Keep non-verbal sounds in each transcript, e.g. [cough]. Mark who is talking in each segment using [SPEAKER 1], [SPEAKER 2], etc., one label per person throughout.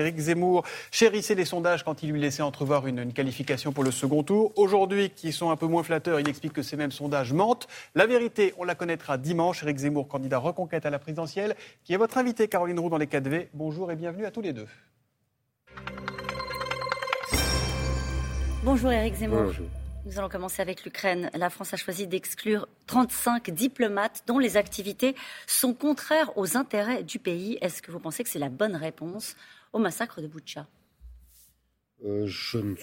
[SPEAKER 1] Éric Zemmour chérissait les sondages quand il lui laissait entrevoir une, qualification pour le second tour. Aujourd'hui, qui sont un peu moins flatteurs, il explique que ces mêmes sondages mentent. La vérité, on la connaîtra dimanche. Éric Zemmour, candidat reconquête à la présidentielle, qui est votre invité, Caroline Roux, dans les 4V. Bonjour et bienvenue à tous les deux.
[SPEAKER 2] Bonjour Éric Zemmour. Bonjour. Nous allons commencer avec l'Ukraine. La France a choisi d'exclure 35 diplomates dont les activités sont contraires aux intérêts du pays. Est-ce que vous pensez que c'est la bonne réponse? Au massacre de Boutcha
[SPEAKER 3] euh, je ne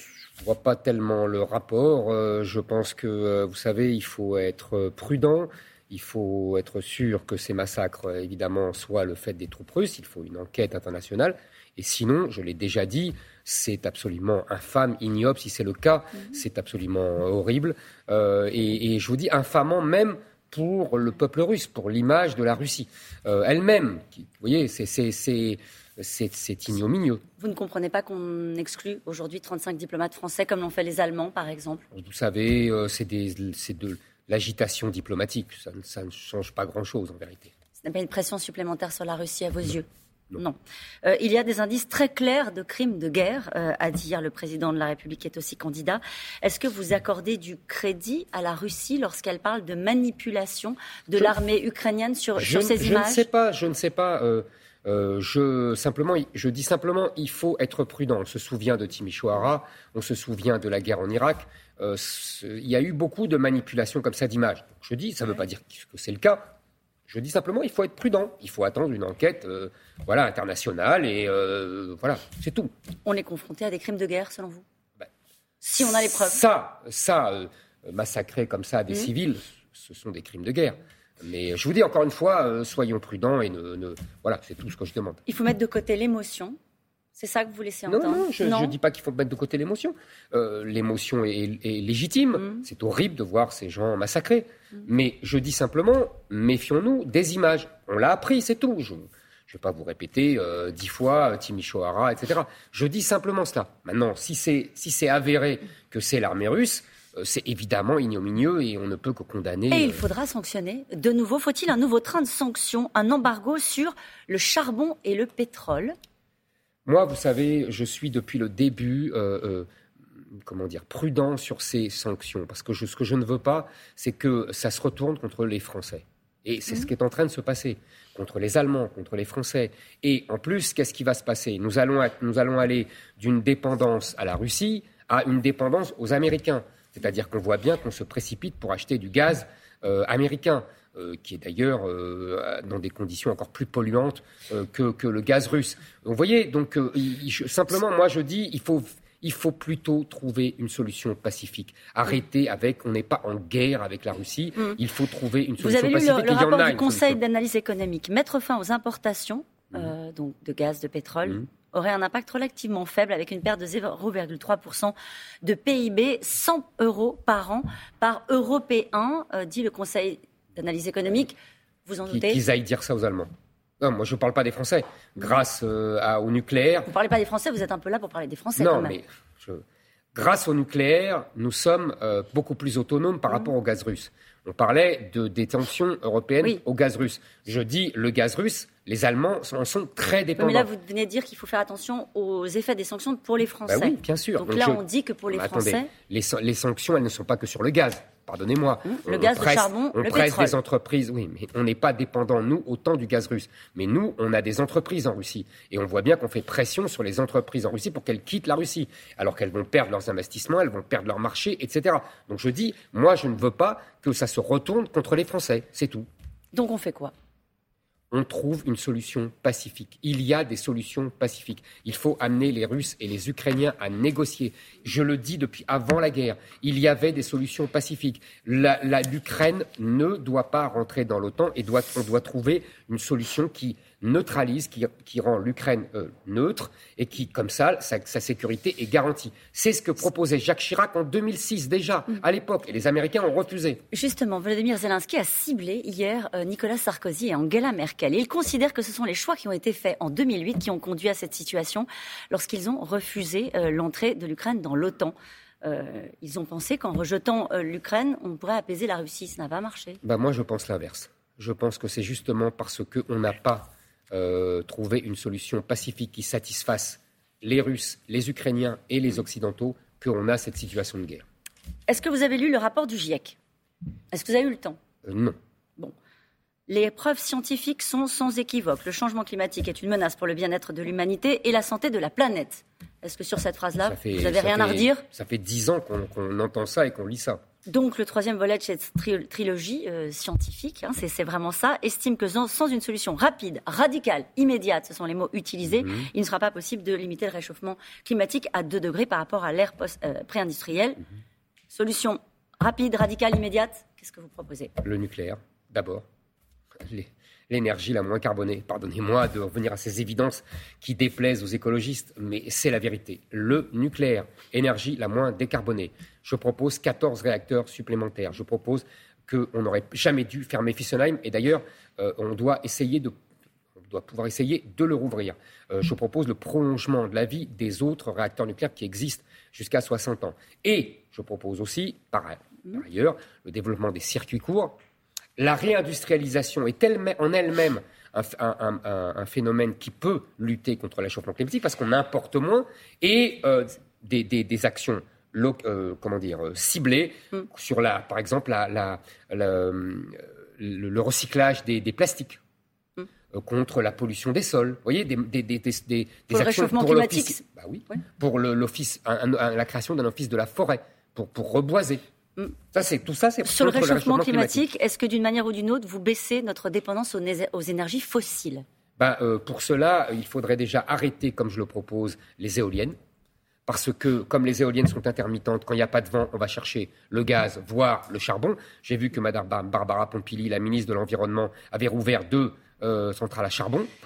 [SPEAKER 3] vois pas tellement le rapport. Euh, je pense que, euh, vous savez, il faut être prudent. Il faut être sûr que ces massacres, évidemment, soient le fait des troupes russes. Il faut une enquête internationale. Et sinon, je l'ai déjà dit, c'est absolument infâme, ignoble. Si c'est le cas, mhm. c'est absolument horrible. Et, et, je vous dis infamant même pour le peuple russe, pour l'image de la Russie elle-même. Vous voyez, c'est c'est ignominieux.
[SPEAKER 2] Vous ne comprenez pas qu'on exclut aujourd'hui 35 diplomates français comme l'ont fait les Allemands, par exemple?
[SPEAKER 3] Vous savez, euh, c'est de l'agitation diplomatique. Ça, ne change pas grand-chose, en vérité.
[SPEAKER 2] Ce n'est pas une pression supplémentaire sur la Russie à vos yeux? Non. Euh, il y a des indices très clairs de crimes de guerre, euh, a dit hier le président de la République, qui est aussi candidat. Est-ce que vous accordez du crédit à la Russie lorsqu'elle parle de manipulation de l'armée ukrainienne sur, ces images
[SPEAKER 3] Je ne sais pas, je ne sais pas. Euh, je, simplement, je dis simplement, il faut être prudent. On se souvient de Timișoara, on se souvient de la guerre en Irak. Euh, il y a eu beaucoup de manipulations comme ça d'images. Je dis, ça ne veut pas dire que c'est le cas. Je dis simplement, il faut être prudent. Il faut attendre une enquête, euh, voilà, internationale et voilà, c'est tout.
[SPEAKER 2] On est confronté à des crimes de guerre, selon vous? Ben, Si on a les preuves.
[SPEAKER 3] Ça, ça, massacrer comme ça des mmh. civils, ce sont des crimes de guerre. Mais je vous dis encore une fois, euh, soyons prudents et ne, voilà, c'est tout ce que je demande.
[SPEAKER 2] Il faut mettre de côté l'émotion. C'est ça que vous laissez entendre
[SPEAKER 3] Non, non, je ne dis pas qu'il faut mettre de côté l'émotion. Euh, l'émotion est, légitime. Mm. C'est horrible de voir ces gens massacrés. Mm. Mais je dis simplement, méfions-nous des images. On l'a appris, c'est tout. Je ne vais pas vous répéter euh, dix fois Timișoara, etc. Je dis simplement cela. Maintenant, si c'est si avéré que c'est l'armée russe, c'est évidemment ignominieux et on ne peut que condamner.
[SPEAKER 2] Et il euh, faudra sanctionner. De nouveau, faut-il un nouveau train de sanctions, un embargo sur le charbon et le pétrole?
[SPEAKER 3] Moi, vous savez, je suis depuis le début. Euh, comment dire, prudent sur ces sanctions. Parce que ce que je ne veux pas, c'est que ça se retourne contre les Français. Et c'est ce mmh. qui est en train de se passer contre les Allemands, contre les Français. Et en plus, qu'est-ce qui va se passer? Nous allons, nous allons aller d'une dépendance à la Russie à une dépendance aux Américains. C'est-à-dire qu'on voit bien qu'on se précipite pour acheter du gaz euh, américain. Euh, qui est d'ailleurs euh, dans des conditions encore plus polluantes que, le gaz russe. vous voyez, donc simplement, moi je dis, il faut, il faut plutôt trouver une solution pacifique. Arrêter avec, on n'est pas en guerre avec la Russie, mm. il faut trouver une solution pacifique.
[SPEAKER 2] Vous avez lu le, rapport du Conseil d'analyse économique, mettre fin aux importations mm. donc de gaz, de pétrole, mm aurait un impact relativement faible avec une perte de 0,3% de PIB, 100 euros par an par Européen, euh, dit le Conseil d'analyse économique. Vous en doutez
[SPEAKER 3] Qu'ils aillent dire ça aux Allemands. Non, moi je ne parle pas des Français. Grâce euh, au nucléaire.
[SPEAKER 2] Vous ne parlez pas des Français, vous êtes un peu là pour parler des Français.
[SPEAKER 3] Non,
[SPEAKER 2] mais
[SPEAKER 3] grâce au nucléaire, nous sommes euh, beaucoup plus autonomes par rapport au gaz russe. On parlait de détention européenne au gaz russe. Je dis le gaz russe, les Allemands en sont très dépendants.
[SPEAKER 2] mais là, vous venez de dire qu'il faut faire attention aux effets des sanctions pour les Français.
[SPEAKER 3] Bah oui, bien sûr.
[SPEAKER 2] Donc, là, on dit que pour les Français.
[SPEAKER 3] Les, les, sanctions, elles ne sont pas que sur le gaz. Pardonnez-moi.
[SPEAKER 2] Mmh. le gaz,
[SPEAKER 3] le
[SPEAKER 2] charbon,
[SPEAKER 3] on presse des entreprises. Oui, mais on n'est pas dépendant, nous, autant du gaz russe. Mais nous, on a des entreprises en Russie. Et on voit bien qu'on fait pression sur les entreprises en Russie pour qu'elles quittent la Russie. Alors qu'elles vont perdre leurs investissements, elles vont perdre leur marché, etc. Donc je dis, moi, je ne veux pas que ça se retourne contre les Français. C'est tout.
[SPEAKER 2] Donc on fait quoi?
[SPEAKER 3] On trouve une solution pacifique. Il y a des solutions pacifiques. Il faut amener les Russes et les Ukrainiens à négocier. Je le dis depuis avant la guerre. Il y avait des solutions pacifiques. L'Ukraine ne doit pas rentrer dans l'OTAN et on doit trouver une solution qui neutralise, qui, rend l'Ukraine euh, neutre et qui, comme ça, sa, sécurité est garantie. C'est ce que proposait Jacques Chirac en 2006 déjà, à l'époque, et les Américains ont refusé.
[SPEAKER 2] Justement, Vladimir Zelensky a ciblé hier euh, Nicolas Sarkozy et Angela Merkel. il considère que ce sont les choix qui ont été faits en 2008 qui ont conduit à cette situation lorsqu'ils ont refusé euh, l'entrée de l'Ukraine dans l'OTAN. ils ont pensé qu'en rejetant l'Ukraine, on pourrait apaiser la Russie. Ça n'a pas marché.
[SPEAKER 3] Bah moi, je pense l'inverse. Je pense que c'est justement parce qu'on n'a pas euh, trouver une solution pacifique qui satisfasse les Russes, les Ukrainiens et les Occidentaux qu'on a cette situation de guerre.
[SPEAKER 2] Est-ce que vous avez lu le rapport du GIEC Est-ce que vous avez eu le temps?
[SPEAKER 3] Euh, Non.
[SPEAKER 2] Bon. Les preuves scientifiques sont sans équivoque. Le changement climatique est une menace pour le bien-être de l'humanité et la santé de la planète. Est-ce que sur cette phrase-là, vous n'avez rien à redire?
[SPEAKER 3] Ça fait dix ans qu'on entend ça et qu'on lit ça.
[SPEAKER 2] Donc le troisième volet de cette trilogie euh, scientifique, hein, c'est vraiment ça, estime que sans, une solution rapide, radicale, immédiate, ce sont les mots utilisés, mhm. il ne sera pas possible de limiter le réchauffement climatique à 2 degrés par rapport à l'ère euh, pré-industrielle. Mhm. Solution rapide, radicale, immédiate, qu'est-ce que vous proposez?
[SPEAKER 3] Le nucléaire, d'abord l'énergie la moins carbonée. Pardonnez-moi de revenir à ces évidences qui déplaisent aux écologistes, mais c'est la vérité. Le nucléaire, énergie la moins décarbonée. Je propose 14 réacteurs supplémentaires. Je propose qu'on n'aurait jamais dû fermer Fessenheim. Et d'ailleurs, euh, on doit essayer de on doit pouvoir essayer de le rouvrir. Euh, je propose le prolongement de la vie des autres réacteurs nucléaires qui existent jusqu'à 60 ans. Et je propose aussi, par ailleurs, le développement des circuits courts la réindustrialisation est en elle-même un, phénomène qui peut lutter contre le réchauffement climatique parce qu'on importe moins et euh, des, actions euh, comment dire, euh, ciblées mm. sur, la, par exemple, la, le, recyclage des, plastiques mm. contre la pollution des sols. Vous voyez, des,
[SPEAKER 2] pour actions pour l'office.
[SPEAKER 3] Bah oui, pour l'office, la création d'un office de la forêt, pour, pour reboiser. Ça, c'est tout ça, c'est
[SPEAKER 2] sur le réchauffement, climatique. Est-ce que d'une manière ou d'une autre, vous baissez notre dépendance aux, énergies fossiles?
[SPEAKER 3] Ben, euh, Pour cela, il faudrait déjà arrêter, comme je le propose, les éoliennes. Parce que, comme les éoliennes sont intermittentes, quand il n'y a pas de vent, on va chercher le gaz, voire le charbon. J'ai vu que Mme Barbara Pompili, la ministre de l'Environnement, avait rouvert deux euh, centrales à charbon. [laughs]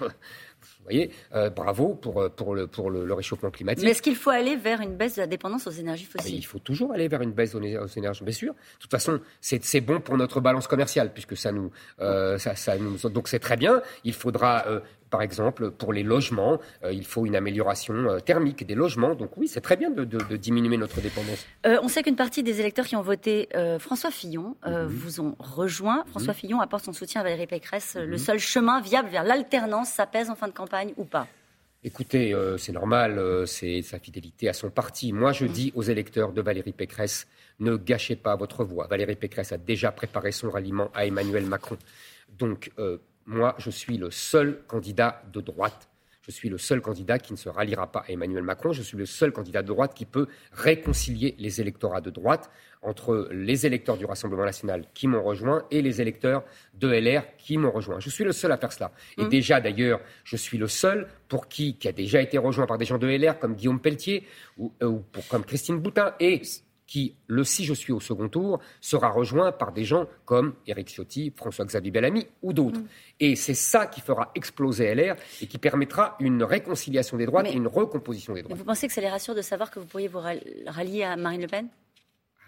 [SPEAKER 3] Vous voyez, euh, bravo pour, euh, pour, le, pour le, réchauffement climatique.
[SPEAKER 2] Mais est-ce qu'il faut aller vers une baisse de la dépendance aux énergies fossiles
[SPEAKER 3] Il faut toujours aller vers une baisse aux énergies, bien sûr. De toute façon, c'est bon pour notre balance commerciale, puisque ça nous, euh, ça, ça nous donc c'est très bien. Il faudra par exemple, pour les logements, euh, il faut une amélioration euh, thermique des logements. Donc oui, c'est très bien de, diminuer notre dépendance.
[SPEAKER 2] Euh, on sait qu'une partie des électeurs qui ont voté François Fillon mhm. vous ont rejoint. François mhm. Fillon apporte son soutien à Valérie Pécresse. Le mhm. seul chemin viable vers l'alternance, ça pèse en fin de campagne ou pas?
[SPEAKER 3] Écoutez, c'est normal, c'est sa fidélité à son parti. Moi, je dis aux électeurs de Valérie Pécresse, ne gâchez pas votre voix. Valérie Pécresse a déjà préparé son ralliement à Emmanuel Macron. Donc, moi, je suis le seul candidat de droite. Je suis le seul candidat qui ne se ralliera pas à Emmanuel Macron. Je suis le seul candidat de droite qui peut réconcilier les électorats de droite entre les électeurs du Rassemblement national qui m'ont rejoint et les électeurs de LR qui m'ont rejoint. Je suis le seul à faire cela. Et mmh. déjà, d'ailleurs, je suis le seul pour qui, qui a déjà été rejoint par des gens de LR comme Guillaume Pelletier ou, euh, comme Christine Boutin et qui, le si je suis au second tour, sera rejoint par des gens comme Éric Ciotti, François-Xavier Bellamy ou d'autres. Mm. Et c'est ça qui fera exploser LR et qui permettra une réconciliation des droits et une recomposition des droits.
[SPEAKER 2] Vous pensez que ça les rassure de savoir que vous pourriez vous rallier à Marine Le Pen?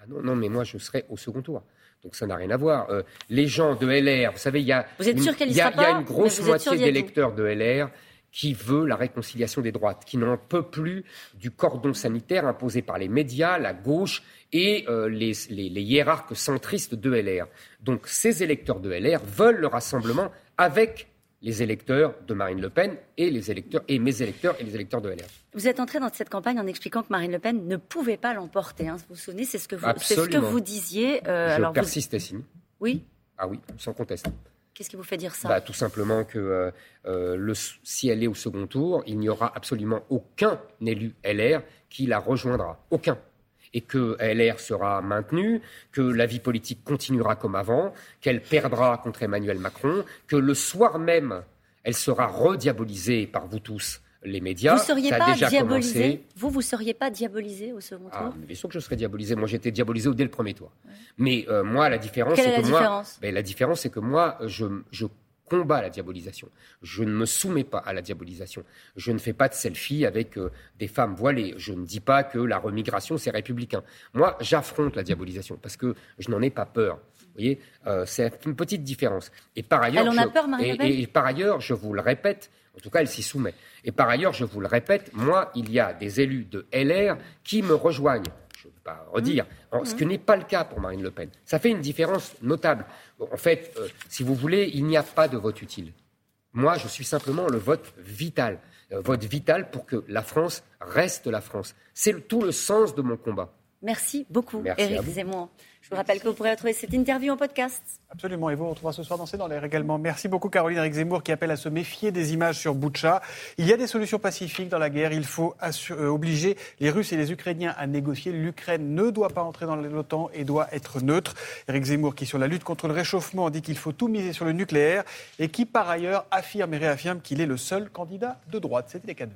[SPEAKER 3] Ah non, non, mais moi je serai au second tour. Donc ça n'a rien à voir. Euh, les gens de LR, vous savez, il y a,
[SPEAKER 2] une,
[SPEAKER 3] y a, y a une? grosse moitié d'électeurs de LR qui veut la réconciliation des droites, qui n'en peut plus du cordon sanitaire imposé par les médias, la gauche et euh, les, hiérarques centristes de LR. Donc ces électeurs de LR veulent le rassemblement avec les électeurs de Marine Le Pen et les électeurs et mes électeurs et les électeurs de LR.
[SPEAKER 2] Vous êtes entré dans cette campagne en expliquant que Marine Le Pen ne pouvait pas l'emporter. Hein. Vous vous souvenez, c'est ce que vous, ce que vous disiez.
[SPEAKER 3] Euh, Je persiste, vous...
[SPEAKER 2] Oui.
[SPEAKER 3] Ah oui, sans conteste.
[SPEAKER 2] Qu'est-ce qui vous fait dire ça
[SPEAKER 3] bah, Tout simplement que euh, euh, si elle est au second tour, il n'y aura absolument aucun élu LR qui la rejoindra. Aucun. Et que LR sera maintenue, que la vie politique continuera comme avant, qu'elle perdra contre Emmanuel Macron, que le soir même, elle sera rediabolisée par vous tous les médias.
[SPEAKER 2] Vous seriez pas diabolisé Vous, vous seriez pas diabolisé au second ah, tour
[SPEAKER 3] Bien sûr que je serais diabolisé. Moi, j'étais diabolisé dès le premier tour. Mais euh, moi, la différence,
[SPEAKER 2] c'est
[SPEAKER 3] que
[SPEAKER 2] moi,
[SPEAKER 3] ben, la différence, c'est que moi, je, je combats la diabolisation. Je ne me soumets pas à la diabolisation. Je ne fais pas de selfie avec euh, des femmes voilées. Je ne dis pas que la remigration, c'est républicain. Moi, j'affronte la diabolisation parce que je n'en ai pas peur. Vous voyez, euh, c'est une petite différence. Et par ailleurs,
[SPEAKER 2] Elle en a peur,
[SPEAKER 3] et, par ailleurs, je vous le répète, en tout cas, elle s'y soumet. Et par ailleurs, je vous le répète, moi, il y a des élus de LR qui me rejoignent. Je ne veux pas redire, mmh. ce qui n'est pas le cas pour Marine Le Pen. Ça fait une différence notable. En fait, euh, si vous voulez, il n'y a pas de vote utile. Moi, je suis simplement le vote vital. vote vital pour que la France reste la France. C'est tout le sens de mon combat.
[SPEAKER 2] Merci beaucoup, Éric Zemmour. Je vous rappelle que vous pourrez retrouver cette interview en podcast.
[SPEAKER 1] Absolument, et vous, on retrouvera ce soir dans C'est dans l'air également. Merci beaucoup Caroline Éric Zemmour qui appelle à se méfier des images sur Boutcha. Il y a des solutions pacifiques dans la guerre. Il faut euh, obliger les Russes et les Ukrainiens à négocier. L'Ukraine ne doit pas entrer dans l'OTAN et doit être neutre. Éric Zemmour qui, sur la lutte contre le réchauffement, dit qu'il faut tout miser sur le nucléaire et qui, par ailleurs, affirme et réaffirme qu'il est le seul candidat de droite. C'était les 4V.